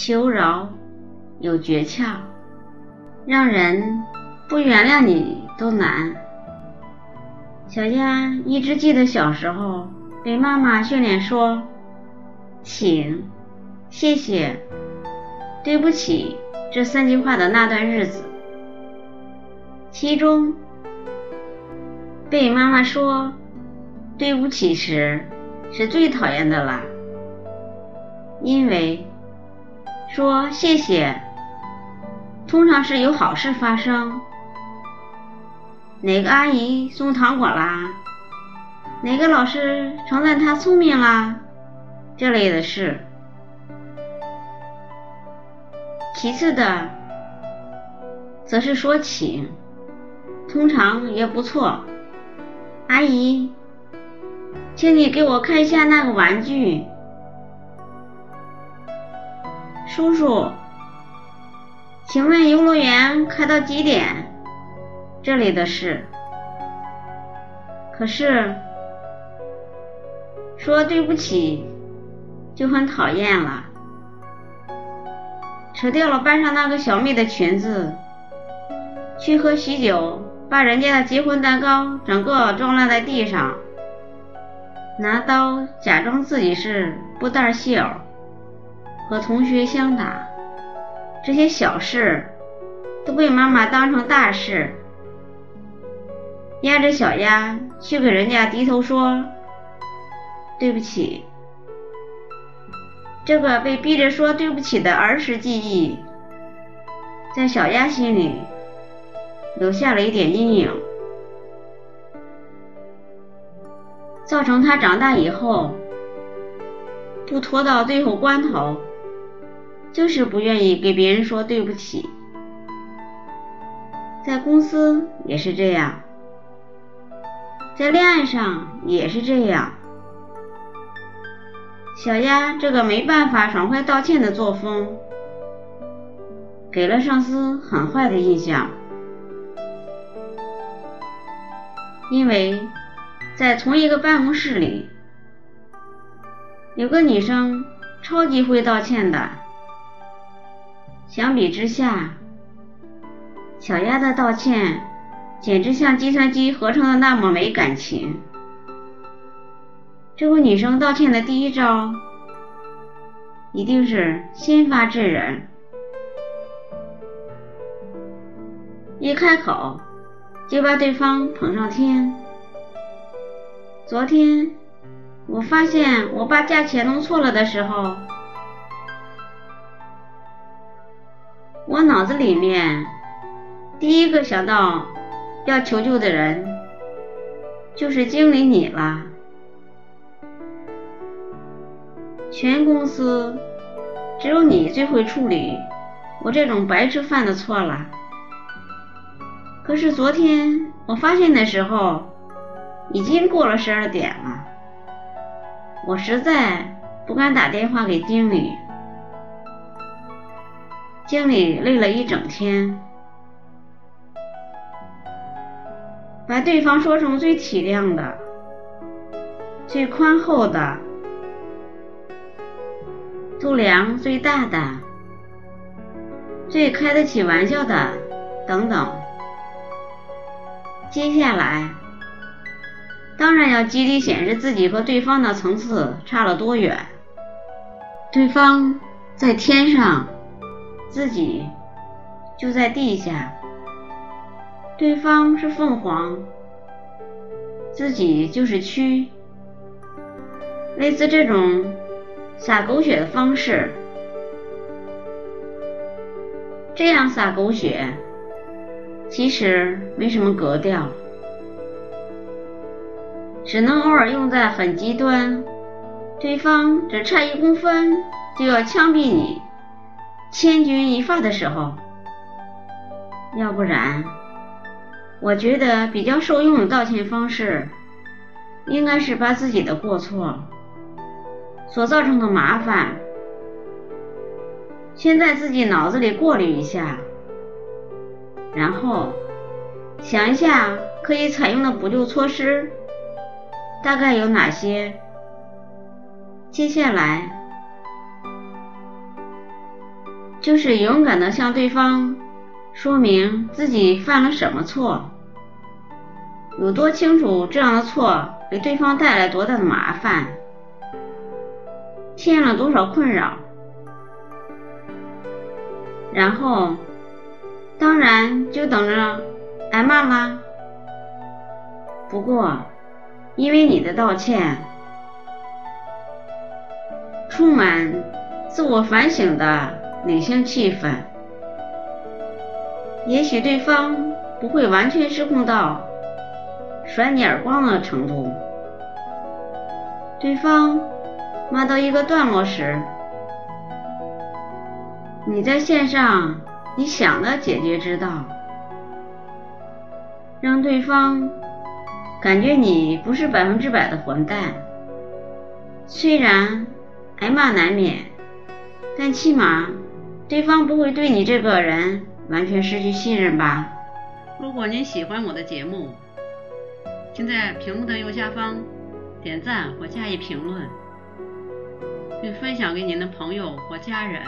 求饶有诀窍，让人不原谅你都难。小鸭一直记得小时候被妈妈训练说“请”“谢谢”“对不起”这三句话的那段日子，其中被妈妈说“对不起”时是最讨厌的啦，因为说谢谢通常是有好事发生。哪个阿姨送糖果啦？哪个老师称赞她聪明啦？这类的事。其次的，则是说请，通常也不错。阿姨，请你给我看一下那个玩具。叔叔，请问游乐园开到几点？这里的事，可是说对不起就很讨厌了。扯掉了班上那个小妹的裙子，去喝喜酒，把人家的结婚蛋糕整个撞烂在地上，拿刀假装自己是布袋戏偶，和同学相打，这些小事都被妈妈当成大事。压着小鸭去给人家低头说对不起，这个被逼着说对不起的儿时记忆，在小鸭心里留下了一点阴影，造成他长大以后不拖到最后关头，就是不愿意给别人说对不起，在公司也是这样。在恋爱上也是这样，小丫这个没办法爽快道歉的作风，给了上司很坏的印象。因为在同一个办公室里，有个女生超级会道歉的，相比之下，小鸭的道歉。简直像计算机合成的那么没感情。这位女生道歉的第一招，一定是先发制人，一开口就把对方捧上天。昨天我发现我把价钱弄错了的时候，我脑子里面第一个想到。要求救的人就是经理你了，全公司只有你最会处理我这种白吃饭的错了。可是昨天我发现的时候已经过了十二点了，我实在不敢打电话给经理，经理累了一整天。把对方说成最体谅的、最宽厚的、度量最大的、最开得起玩笑的等等。接下来，当然要极力显示自己和对方的层次差了多远。对方在天上，自己就在地下。对方是凤凰，自己就是蛆，类似这种撒狗血的方式，这样撒狗血其实没什么格调，只能偶尔用在很极端，对方只差一公分就要枪毙你，千钧一发的时候，要不然。我觉得比较受用的道歉方式，应该是把自己的过错所造成的麻烦，先在自己脑子里过滤一下，然后想一下可以采用的补救措施大概有哪些。接下来就是勇敢的向对方说明自己犯了什么错，有多清楚这样的错给对方带来多大的麻烦，添了多少困扰，然后当然就等着挨骂啦。不过，因为你的道歉充满自我反省的理性气氛，也许对方不会完全失控到甩你耳光的程度。对方骂到一个段落时，你在线上你想的解决之道，让对方。感觉你不是百分之百的混蛋，虽然挨骂难免，但起码对方不会对你这个人完全失去信任吧。如果您喜欢我的节目，请在屏幕的右下方点赞或加以评论，并分享给您的朋友或家人。